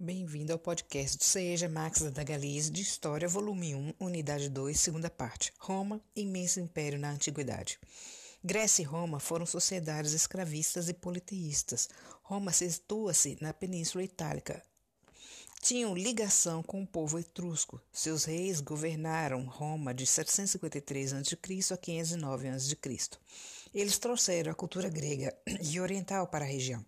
Bem-vindo ao podcast Seja Max da Galize de História, volume 1, unidade 2, segunda parte. Roma, imenso império na antiguidade. Grécia e Roma foram sociedades escravistas e politeístas. Roma situa-se na Península Itálica. Tinham ligação com o povo etrusco. Seus reis governaram Roma de 753 a.C. a 509 a.C. Eles trouxeram a cultura grega e oriental para a região.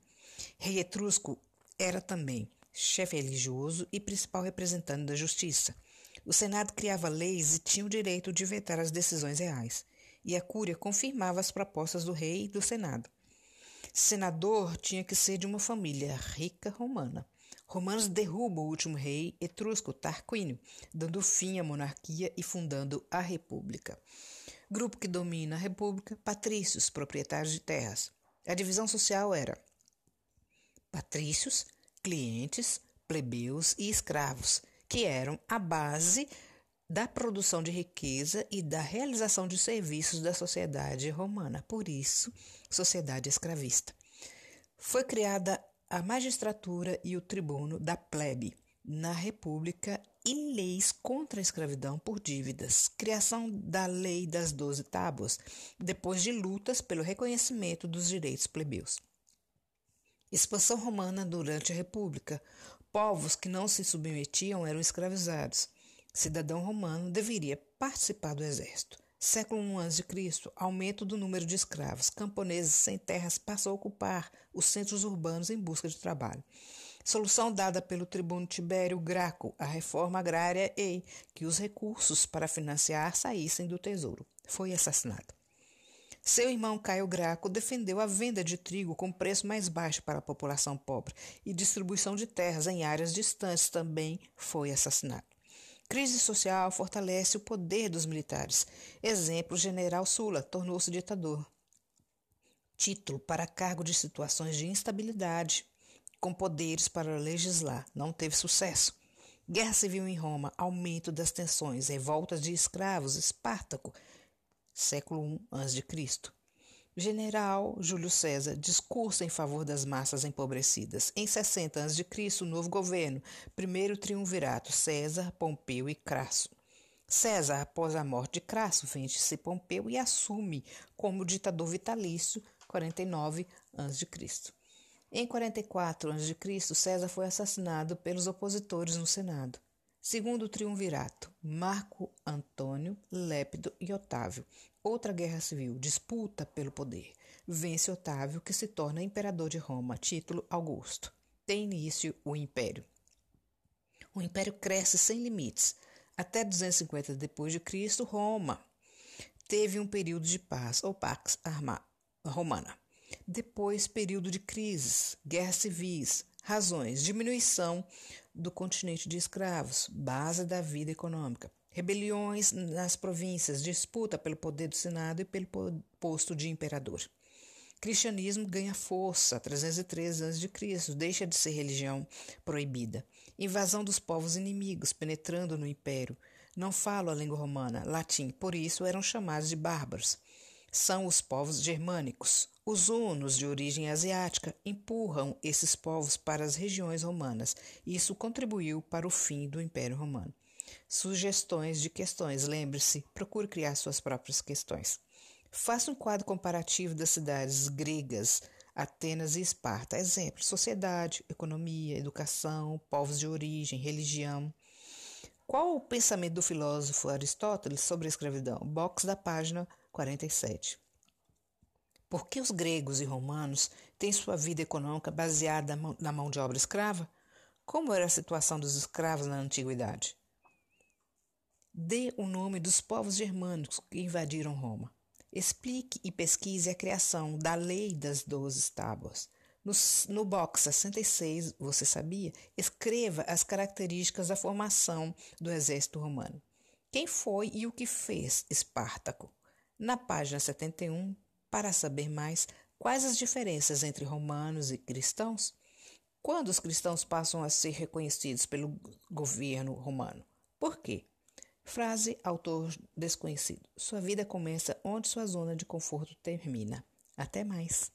Rei etrusco era também chefe religioso e principal representante da justiça. O Senado criava leis e tinha o direito de vetar as decisões reais, e a Cúria confirmava as propostas do rei e do Senado. Senador tinha que ser de uma família rica romana. Romanos derrubam o último rei etrusco, Tarquínio, dando fim à monarquia e fundando a República. Grupo que domina a República, patrícios, proprietários de terras. A divisão social era patrícios, clientes, plebeus e escravos, que eram a base da produção de riqueza e da realização de serviços da sociedade romana, por isso, sociedade escravista. Foi criada a magistratura e o tribuno da plebe na República e leis contra a escravidão por dívidas, criação da Lei das Doze Tábuas, depois de lutas pelo reconhecimento dos direitos plebeus. Expansão romana durante a República. Povos que não se submetiam eram escravizados. Cidadão romano deveria participar do exército. Século I a.C., aumento do número de escravos. Camponeses sem terras passam a ocupar os centros urbanos em busca de trabalho. Solução dada pelo tribuno Tibério Graco à reforma agrária e que os recursos para financiar saíssem do tesouro. Foi assassinado. Seu irmão Caio Graco defendeu a venda de trigo com preço mais baixo para a população pobre e distribuição de terras em áreas distantes também foi assassinado. Crise social fortalece o poder dos militares. Exemplo: General Sula tornou-se ditador. Título para cargo de situações de instabilidade, com poderes para legislar, não teve sucesso. Guerra civil em Roma, aumento das tensões, revoltas de escravos, Espartaco século I a.C. General Júlio César discursa em favor das massas empobrecidas. Em 60 a.C., novo governo, primeiro triunvirato, César, Pompeu e Crasso. César, após a morte de Crasso, vence-se Pompeu e assume como ditador vitalício 49 a.C. Em 44 a.C., César foi assassinado pelos opositores no Senado. Segundo o triunvirato, Marco Antônio, Lépido e Otávio. Outra guerra civil, disputa pelo poder. Vence Otávio, que se torna imperador de Roma, título Augusto. Tem início o império. O império cresce sem limites. Até 250 depois de Cristo, Roma teve um período de paz, ou pax romana. Depois, período de crises, guerras civis, razões: diminuição do continente de escravos, base da vida econômica, rebeliões nas províncias, disputa pelo poder do Senado e pelo posto de imperador. Cristianismo ganha força, 313 a.C., deixa de ser religião proibida. Invasão dos povos inimigos, penetrando no império. Não falo a língua romana, latim, por isso eram chamados de bárbaros são os povos germânicos. Os hunos, de origem asiática, empurram esses povos para as regiões romanas. Isso contribuiu para o fim do Império Romano. Sugestões de questões. Lembre-se, procure criar suas próprias questões. Faça um quadro comparativo das cidades gregas, Atenas e Esparta. Exemplo: sociedade, economia, educação, povos de origem, religião. Qual o pensamento do filósofo Aristóteles sobre a escravidão? Box da página 47. Por que os gregos e romanos têm sua vida econômica baseada na mão de obra escrava? Como era a situação dos escravos na antiguidade? Dê o nome dos povos germânicos que invadiram Roma. Explique e pesquise a criação da Lei das Doze Tábuas. No, no box 66, você sabia? Escreva as características da formação do exército romano. Quem foi e o que fez Espartaco? Na página 71, para saber mais, quais as diferenças entre romanos e cristãos? Quando os cristãos passam a ser reconhecidos pelo governo romano? Por quê? Frase autor desconhecido. Sua vida começa onde sua zona de conforto termina. Até mais.